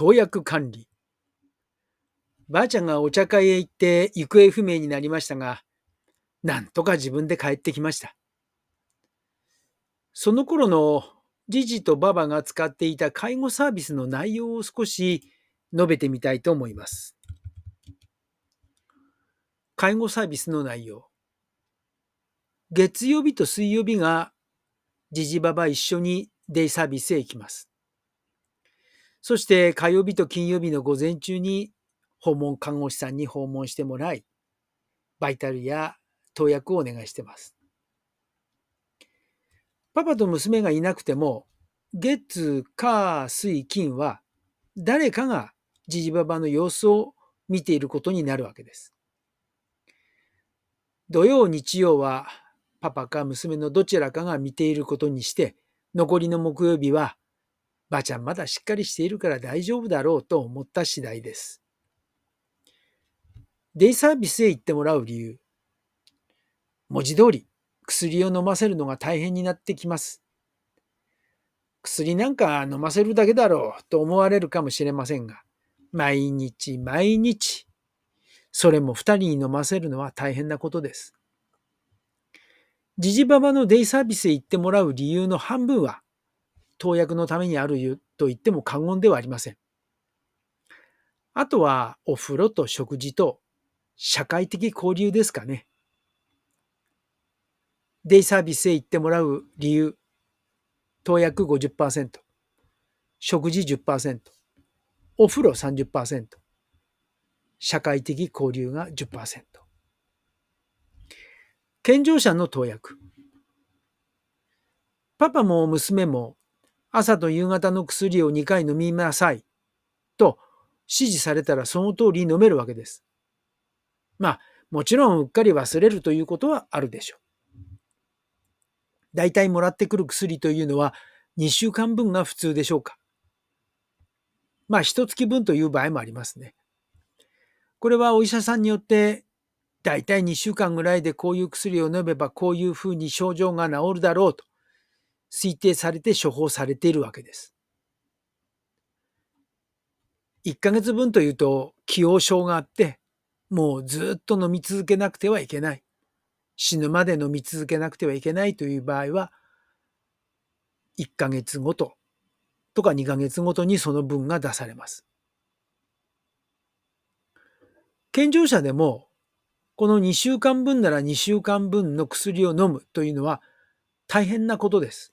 投薬管理。ばあちゃんがお茶会へ行って行方不明になりましたが、なんとか自分で帰ってきました。その頃のじじとばばが使っていた介護サービスの内容を少し述べてみたいと思います。介護サービスの内容。月曜日と水曜日がじじばば一緒にデイサービスへ行きます。そして火曜日と金曜日の午前中に訪問看護師さんに訪問してもらい、バイタルや投薬をお願いしてます。パパと娘がいなくても、月、火、水、金は誰かがじじばばの様子を見ていることになるわけです。土曜、日曜はパパか娘のどちらかが見ていることにして、残りの木曜日は、ばあちゃんまだしっかりしているから大丈夫だろうと思った次第です。デイサービスへ行ってもらう理由。文字通り、薬を飲ませるのが大変になってきます。薬なんか飲ませるだけだろうと思われるかもしれませんが、毎日毎日、それも二人に飲ませるのは大変なことです。ジジババのデイサービスへ行ってもらう理由の半分は、投薬のためにあると言っても過言ではありません。あとは、お風呂と食事と社会的交流ですかね。デイサービスへ行ってもらう理由、投薬50%、食事10%、お風呂30%、社会的交流が10%。健常者の投薬。パパも娘も朝と夕方の薬を2回飲みなさいと指示されたらその通り飲めるわけです。まあ、もちろんうっかり忘れるということはあるでしょう。大体もらってくる薬というのは2週間分が普通でしょうか。まあ、一月分という場合もありますね。これはお医者さんによって大体2週間ぐらいでこういう薬を飲めばこういうふうに症状が治るだろうと推定されて処方されているわけです。1ヶ月分というと起用症があってもうずっと飲み続けなくてはいけない。死ぬまで飲み続けなくてはいけないという場合は1ヶ月ごととか2ヶ月ごとにその分が出されます。健常者でもこの2週間分なら2週間分の薬を飲むというのは大変なことです。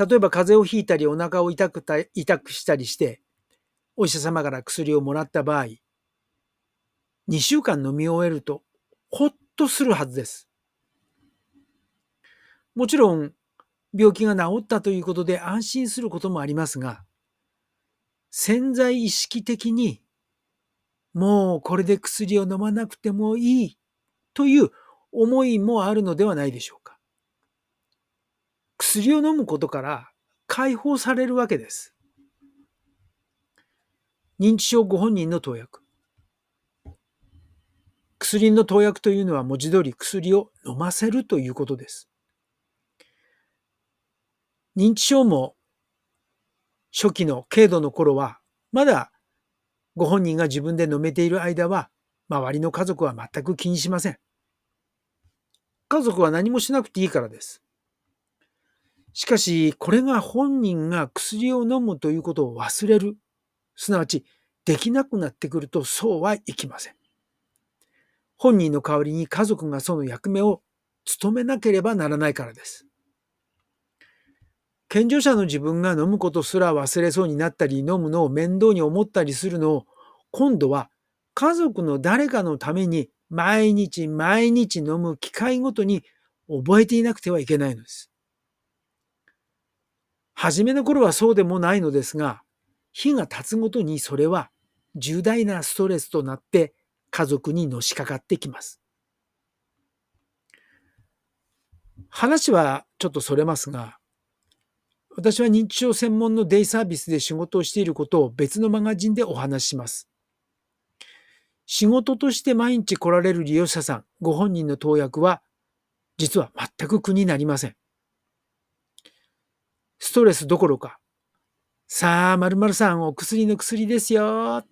例えば風邪をひいたりお腹を痛くた痛くしたりしてお医者様から薬をもらった場合2週間飲み終えるとほっとするはずです。もちろん病気が治ったということで安心することもありますが潜在意識的にもうこれで薬を飲まなくてもいいという思いもあるのではないでしょうか。薬を飲むことから解放されるわけです。認知症ご本人の投薬。薬の投薬というのは文字通り薬を飲ませるということです。認知症も初期の軽度の頃はまだご本人が自分で飲めている間は、周りの家族は全く気にしません。家族は何もしなくていいからです。しかし、これが本人が薬を飲むということを忘れる、すなわち、できなくなってくるとそうはいきません。本人の代わりに家族がその役目を務めなければならないからです。健常者の自分が飲むことすら忘れそうになったり、飲むのを面倒に思ったりするのを、今度は家族の誰かのために毎日毎日飲む機会ごとに覚えていなくてはいけないのです。初めの頃はそうでもないのですが、日が経つごとにそれは重大なストレスとなって家族にのしかかってきます。話はちょっとそれますが、私は認知症専門のデイサービスで仕事をしていることを別のマガジンでお話しします。仕事として毎日来られる利用者さん、ご本人の投薬は、実は全く苦になりません。ストレスどころか、さあ、〇〇さん、お薬の薬ですよ。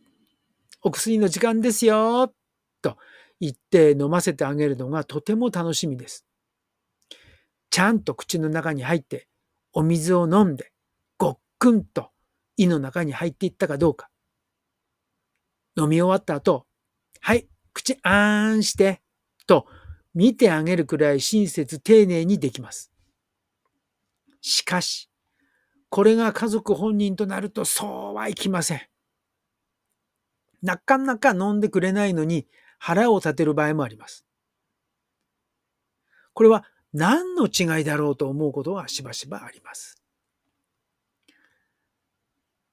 お薬の時間ですよ。と言って飲ませてあげるのがとても楽しみです。ちゃんと口の中に入って、お水を飲んで、ごっくんと胃の中に入っていったかどうか。飲み終わった後、はい、口あーんして、と見てあげるくらい親切丁寧にできます。しかし、これが家族本人となるとそうはいきません。なかなか飲んでくれないのに腹を立てる場合もあります。これは何の違いだろうと思うことはしばしばあります。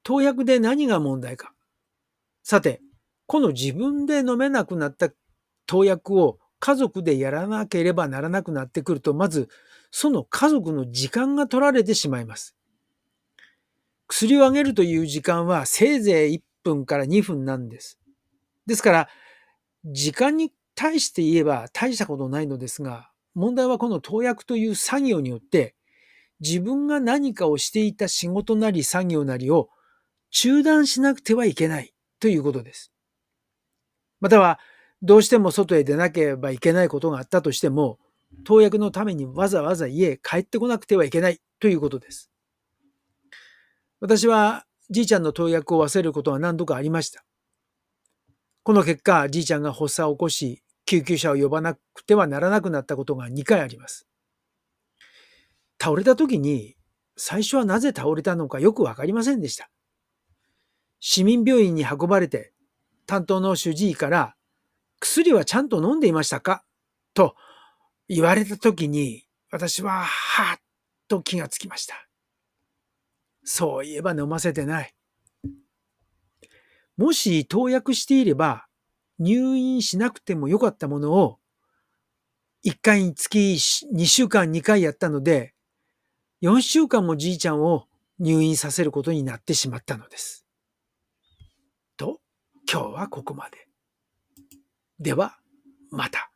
投薬で何が問題か。さて、この自分で飲めなくなった投薬を家族でやらなければならなくなってくると、まずその家族の時間が取られてしまいます。薬をあげるという時間はせいぜい1分から2分なんです。ですから、時間に対して言えば大したことないのですが、問題はこの投薬という作業によって、自分が何かをしていた仕事なり作業なりを中断しなくてはいけないということです。または、どうしても外へ出なければいけないことがあったとしても、投薬のためにわざわざ家へ帰ってこなくてはいけないということです。私はじいちゃんの投薬を忘れることは何度かありました。この結果、じいちゃんが発作を起こし、救急車を呼ばなくてはならなくなったことが2回あります。倒れた時に最初はなぜ倒れたのかよくわかりませんでした。市民病院に運ばれて担当の主治医から薬はちゃんと飲んでいましたか？と言われた時に私ははっと気がつきました。そういえば飲ませてない。もし投薬していれば入院しなくてもよかったものを、1回につき2週間2回やったので、4週間もじいちゃんを入院させることになってしまったのです。と、今日はここまで。では、また。